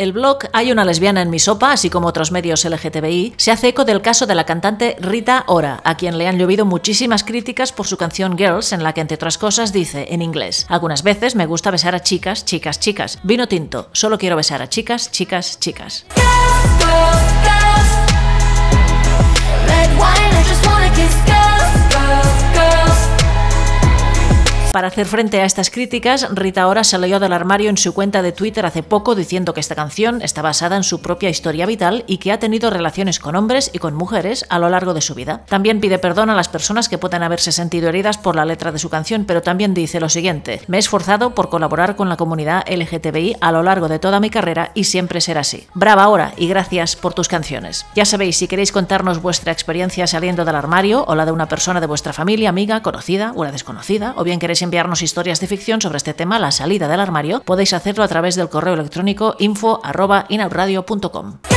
El blog Hay una lesbiana en mi sopa, así como otros medios LGTBI, se hace eco del caso de la cantante Rita Ora, a quien le han llovido muchísimas críticas por su canción Girls, en la que entre otras cosas dice en inglés: Algunas veces me gusta besar a chicas, chicas, chicas. Vino tinto, solo quiero besar a chicas, chicas, chicas. Para hacer frente a estas críticas, Rita Ora salió del armario en su cuenta de Twitter hace poco diciendo que esta canción está basada en su propia historia vital y que ha tenido relaciones con hombres y con mujeres a lo largo de su vida. También pide perdón a las personas que puedan haberse sentido heridas por la letra de su canción, pero también dice lo siguiente: Me he esforzado por colaborar con la comunidad LGTBI a lo largo de toda mi carrera y siempre será así. Brava Ora y gracias por tus canciones. Ya sabéis, si queréis contarnos vuestra experiencia saliendo del armario o la de una persona de vuestra familia, amiga, conocida o una desconocida, o bien queréis enviarnos historias de ficción sobre este tema, la salida del armario, podéis hacerlo a través del correo electrónico info.inaudradio.com.